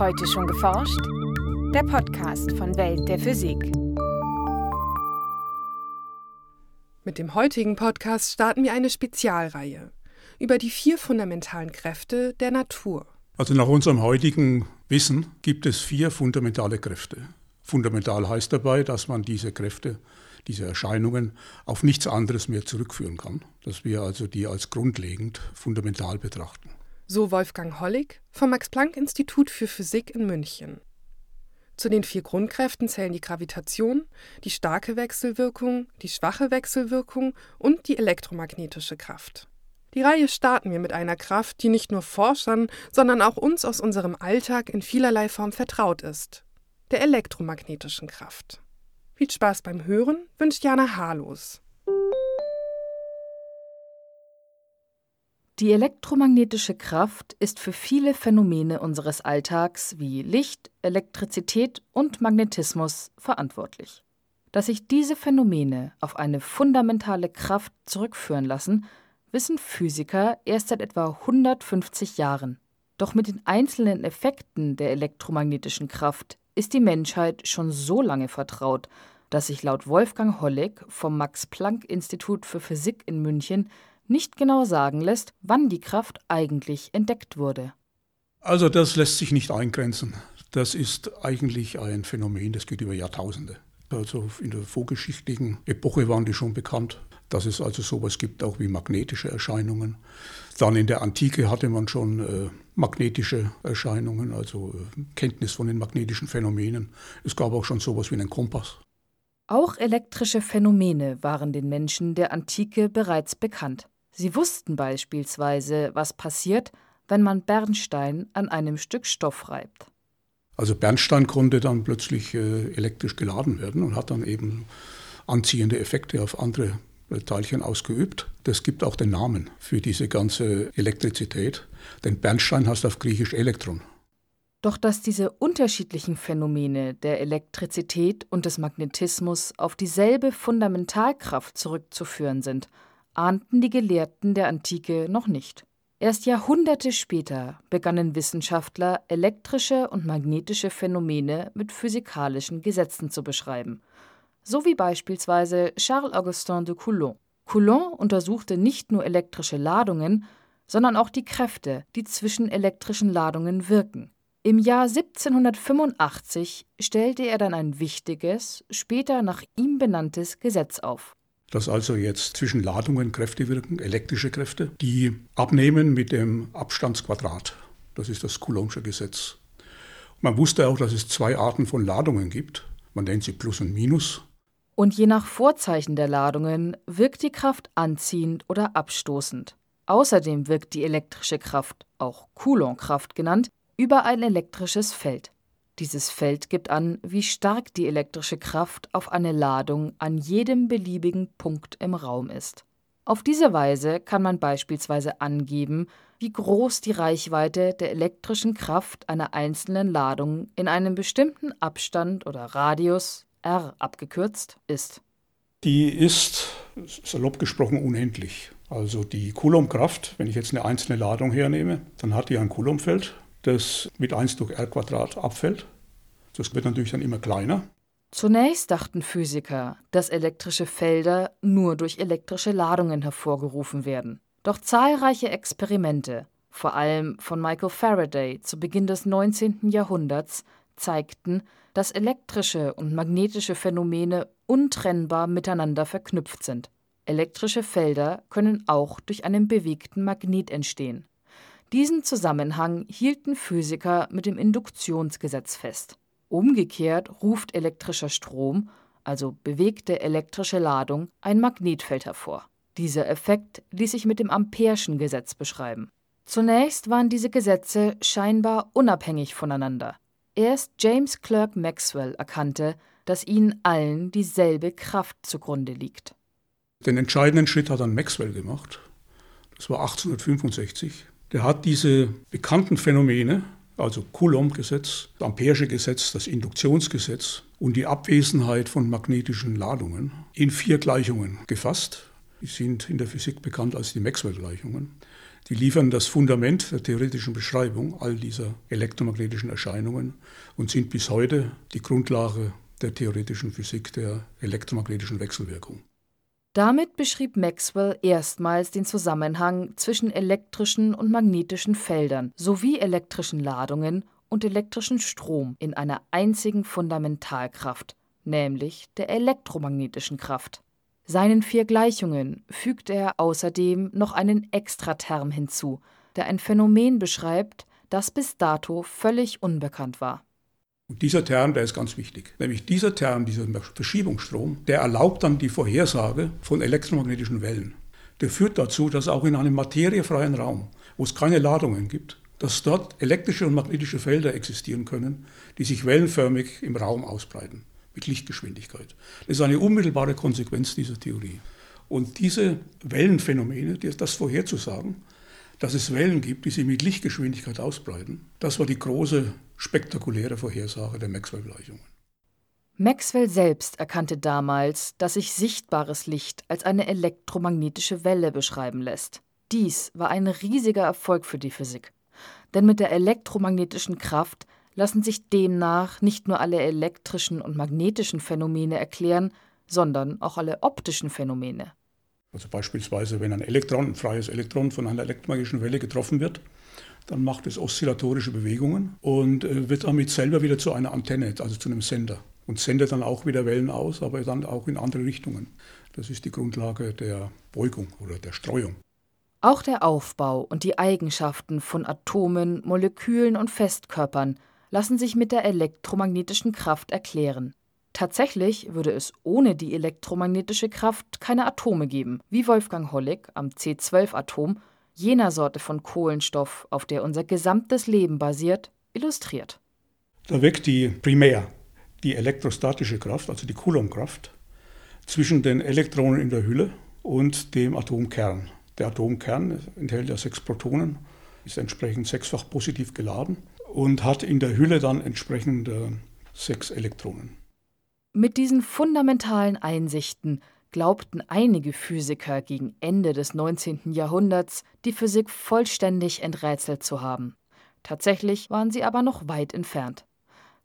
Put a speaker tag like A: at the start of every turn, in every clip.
A: Heute schon geforscht? Der Podcast von Welt der Physik.
B: Mit dem heutigen Podcast starten wir eine Spezialreihe über die vier fundamentalen Kräfte der Natur.
C: Also nach unserem heutigen Wissen gibt es vier fundamentale Kräfte. Fundamental heißt dabei, dass man diese Kräfte, diese Erscheinungen auf nichts anderes mehr zurückführen kann, dass wir also die als grundlegend fundamental betrachten.
B: So Wolfgang Hollig vom Max-Planck-Institut für Physik in München. Zu den vier Grundkräften zählen die Gravitation, die starke Wechselwirkung, die schwache Wechselwirkung und die elektromagnetische Kraft. Die Reihe starten wir mit einer Kraft, die nicht nur Forschern, sondern auch uns aus unserem Alltag in vielerlei Form vertraut ist, der elektromagnetischen Kraft. Viel Spaß beim Hören wünscht Jana Harlos.
D: Die elektromagnetische Kraft ist für viele Phänomene unseres Alltags wie Licht, Elektrizität und Magnetismus verantwortlich. Dass sich diese Phänomene auf eine fundamentale Kraft zurückführen lassen, wissen Physiker erst seit etwa 150 Jahren. Doch mit den einzelnen Effekten der elektromagnetischen Kraft ist die Menschheit schon so lange vertraut, dass sich laut Wolfgang Hollig vom Max-Planck-Institut für Physik in München nicht genau sagen lässt, wann die Kraft eigentlich entdeckt wurde.
C: Also das lässt sich nicht eingrenzen. Das ist eigentlich ein Phänomen, das geht über Jahrtausende. Also in der vorgeschichtlichen Epoche waren die schon bekannt, dass es also sowas gibt, auch wie magnetische Erscheinungen. Dann in der Antike hatte man schon äh, magnetische Erscheinungen, also äh, Kenntnis von den magnetischen Phänomenen. Es gab auch schon sowas wie einen Kompass.
D: Auch elektrische Phänomene waren den Menschen der Antike bereits bekannt. Sie wussten beispielsweise, was passiert, wenn man Bernstein an einem Stück Stoff reibt.
C: Also Bernstein konnte dann plötzlich äh, elektrisch geladen werden und hat dann eben anziehende Effekte auf andere äh, Teilchen ausgeübt. Das gibt auch den Namen für diese ganze Elektrizität. Denn Bernstein heißt auf Griechisch Elektron.
D: Doch dass diese unterschiedlichen Phänomene der Elektrizität und des Magnetismus auf dieselbe Fundamentalkraft zurückzuführen sind, ahnten die Gelehrten der Antike noch nicht. Erst Jahrhunderte später begannen Wissenschaftler, elektrische und magnetische Phänomene mit physikalischen Gesetzen zu beschreiben, so wie beispielsweise Charles-Augustin de Coulomb. Coulomb untersuchte nicht nur elektrische Ladungen, sondern auch die Kräfte, die zwischen elektrischen Ladungen wirken. Im Jahr 1785 stellte er dann ein wichtiges, später nach ihm benanntes Gesetz auf
C: dass also jetzt zwischen Ladungen Kräfte wirken, elektrische Kräfte, die abnehmen mit dem Abstandsquadrat. Das ist das Coulombsche Gesetz. Man wusste auch, dass es zwei Arten von Ladungen gibt. Man nennt sie Plus und Minus.
D: Und je nach Vorzeichen der Ladungen wirkt die Kraft anziehend oder abstoßend. Außerdem wirkt die elektrische Kraft, auch Coulomb-Kraft genannt, über ein elektrisches Feld. Dieses Feld gibt an, wie stark die elektrische Kraft auf eine Ladung an jedem beliebigen Punkt im Raum ist. Auf diese Weise kann man beispielsweise angeben, wie groß die Reichweite der elektrischen Kraft einer einzelnen Ladung in einem bestimmten Abstand oder Radius R abgekürzt ist.
C: Die ist, salopp gesprochen, unendlich. Also die Coulombkraft, wenn ich jetzt eine einzelne Ladung hernehme, dann hat die ein Coulombfeld das mit 1 durch r Quadrat abfällt. Das wird natürlich dann immer kleiner.
D: Zunächst dachten Physiker, dass elektrische Felder nur durch elektrische Ladungen hervorgerufen werden. Doch zahlreiche Experimente, vor allem von Michael Faraday zu Beginn des 19. Jahrhunderts, zeigten, dass elektrische und magnetische Phänomene untrennbar miteinander verknüpft sind. Elektrische Felder können auch durch einen bewegten Magnet entstehen. Diesen Zusammenhang hielten Physiker mit dem Induktionsgesetz fest. Umgekehrt ruft elektrischer Strom, also bewegte elektrische Ladung, ein Magnetfeld hervor. Dieser Effekt ließ sich mit dem Ampere'schen Gesetz beschreiben. Zunächst waren diese Gesetze scheinbar unabhängig voneinander. Erst James Clerk Maxwell erkannte, dass ihnen allen dieselbe Kraft zugrunde liegt.
C: Den entscheidenden Schritt hat dann Maxwell gemacht. Das war 1865. Der hat diese bekannten Phänomene, also Coulomb-Gesetz, das Ampere'sche Gesetz, das Induktionsgesetz und die Abwesenheit von magnetischen Ladungen in vier Gleichungen gefasst. Die sind in der Physik bekannt als die Maxwell-Gleichungen. Die liefern das Fundament der theoretischen Beschreibung all dieser elektromagnetischen Erscheinungen und sind bis heute die Grundlage der theoretischen Physik der elektromagnetischen Wechselwirkung.
D: Damit beschrieb Maxwell erstmals den Zusammenhang zwischen elektrischen und magnetischen Feldern sowie elektrischen Ladungen und elektrischen Strom in einer einzigen Fundamentalkraft, nämlich der elektromagnetischen Kraft. Seinen vier Gleichungen fügt er außerdem noch einen Extraterm hinzu, der ein Phänomen beschreibt, das bis dato völlig unbekannt war.
C: Und dieser Term, der ist ganz wichtig. Nämlich dieser Term, dieser Verschiebungsstrom, der erlaubt dann die Vorhersage von elektromagnetischen Wellen. Der führt dazu, dass auch in einem materiefreien Raum, wo es keine Ladungen gibt, dass dort elektrische und magnetische Felder existieren können, die sich wellenförmig im Raum ausbreiten, mit Lichtgeschwindigkeit. Das ist eine unmittelbare Konsequenz dieser Theorie. Und diese Wellenphänomene, das vorherzusagen, dass es Wellen gibt, die sich mit Lichtgeschwindigkeit ausbreiten, das war die große spektakuläre Vorhersage der Maxwell-Gleichungen.
D: Maxwell selbst erkannte damals, dass sich sichtbares Licht als eine elektromagnetische Welle beschreiben lässt. Dies war ein riesiger Erfolg für die Physik. Denn mit der elektromagnetischen Kraft lassen sich demnach nicht nur alle elektrischen und magnetischen Phänomene erklären, sondern auch alle optischen Phänomene.
C: Also beispielsweise, wenn ein Elektron, ein freies Elektron von einer elektromagnetischen Welle getroffen wird, dann macht es oszillatorische Bewegungen und äh, wird damit selber wieder zu einer Antenne, also zu einem Sender. Und sendet dann auch wieder Wellen aus, aber dann auch in andere Richtungen. Das ist die Grundlage der Beugung oder der Streuung.
D: Auch der Aufbau und die Eigenschaften von Atomen, Molekülen und Festkörpern lassen sich mit der elektromagnetischen Kraft erklären. Tatsächlich würde es ohne die elektromagnetische Kraft keine Atome geben, wie Wolfgang Hollig am C12-Atom jener Sorte von Kohlenstoff, auf der unser gesamtes Leben basiert, illustriert.
C: Da wirkt die primär die elektrostatische Kraft, also die Coulombkraft, zwischen den Elektronen in der Hülle und dem Atomkern. Der Atomkern enthält ja sechs Protonen, ist entsprechend sechsfach positiv geladen und hat in der Hülle dann entsprechend sechs Elektronen.
D: Mit diesen fundamentalen Einsichten glaubten einige Physiker gegen Ende des 19. Jahrhunderts, die Physik vollständig enträtselt zu haben. Tatsächlich waren sie aber noch weit entfernt.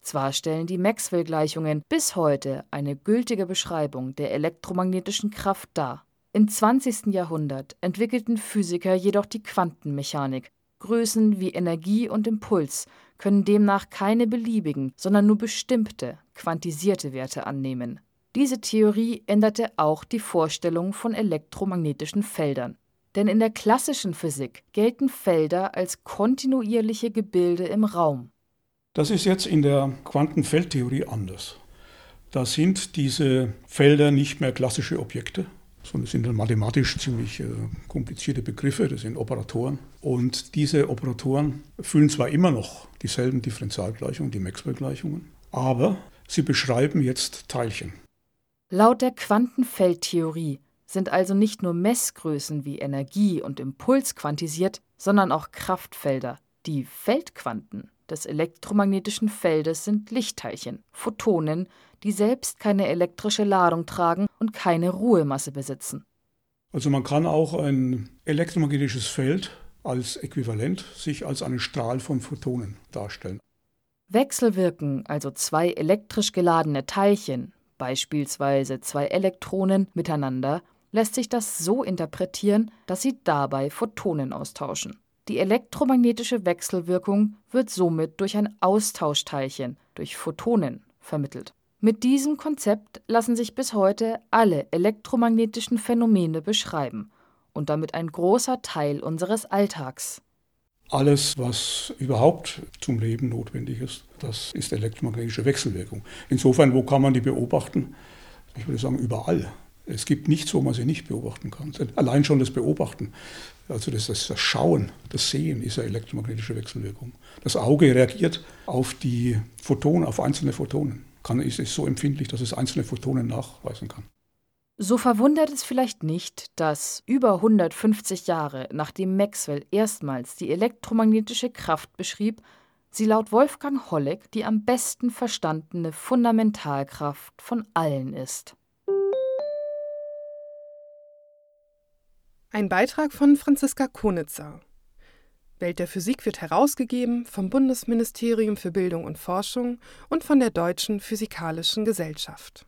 D: Zwar stellen die Maxwell-Gleichungen bis heute eine gültige Beschreibung der elektromagnetischen Kraft dar. Im 20. Jahrhundert entwickelten Physiker jedoch die Quantenmechanik. Größen wie Energie und Impuls können demnach keine beliebigen, sondern nur bestimmte, quantisierte Werte annehmen. Diese Theorie änderte auch die Vorstellung von elektromagnetischen Feldern. Denn in der klassischen Physik gelten Felder als kontinuierliche Gebilde im Raum.
C: Das ist jetzt in der Quantenfeldtheorie anders. Da sind diese Felder nicht mehr klassische Objekte, sondern sind dann mathematisch ziemlich äh, komplizierte Begriffe, das sind Operatoren. Und diese Operatoren füllen zwar immer noch dieselben Differentialgleichungen, die Maxwell-Gleichungen, aber sie beschreiben jetzt Teilchen.
D: Laut der Quantenfeldtheorie sind also nicht nur Messgrößen wie Energie und Impuls quantisiert, sondern auch Kraftfelder. Die Feldquanten des elektromagnetischen Feldes sind Lichtteilchen, Photonen, die selbst keine elektrische Ladung tragen und keine Ruhemasse besitzen.
C: Also man kann auch ein elektromagnetisches Feld als Äquivalent sich als einen Strahl von Photonen darstellen.
D: Wechselwirken also zwei elektrisch geladene Teilchen, beispielsweise zwei Elektronen, miteinander, lässt sich das so interpretieren, dass sie dabei Photonen austauschen. Die elektromagnetische Wechselwirkung wird somit durch ein Austauschteilchen, durch Photonen, vermittelt. Mit diesem Konzept lassen sich bis heute alle elektromagnetischen Phänomene beschreiben und damit ein großer Teil unseres Alltags.
C: Alles, was überhaupt zum Leben notwendig ist, das ist elektromagnetische Wechselwirkung. Insofern, wo kann man die beobachten? Ich würde sagen, überall. Es gibt nichts, wo man sie nicht beobachten kann. Allein schon das Beobachten, also das, das, Schauen, das Sehen ist ja elektromagnetische Wechselwirkung. Das Auge reagiert auf die Photonen, auf einzelne Photonen. Kann, ist, ist so empfindlich, dass es einzelne Photonen nachweisen kann.
D: So verwundert es vielleicht nicht, dass über 150 Jahre nachdem Maxwell erstmals die elektromagnetische Kraft beschrieb, sie laut Wolfgang Holleck die am besten verstandene Fundamentalkraft von allen ist.
B: Ein Beitrag von Franziska Konitzer. Welt der Physik wird herausgegeben vom Bundesministerium für Bildung und Forschung und von der Deutschen Physikalischen Gesellschaft.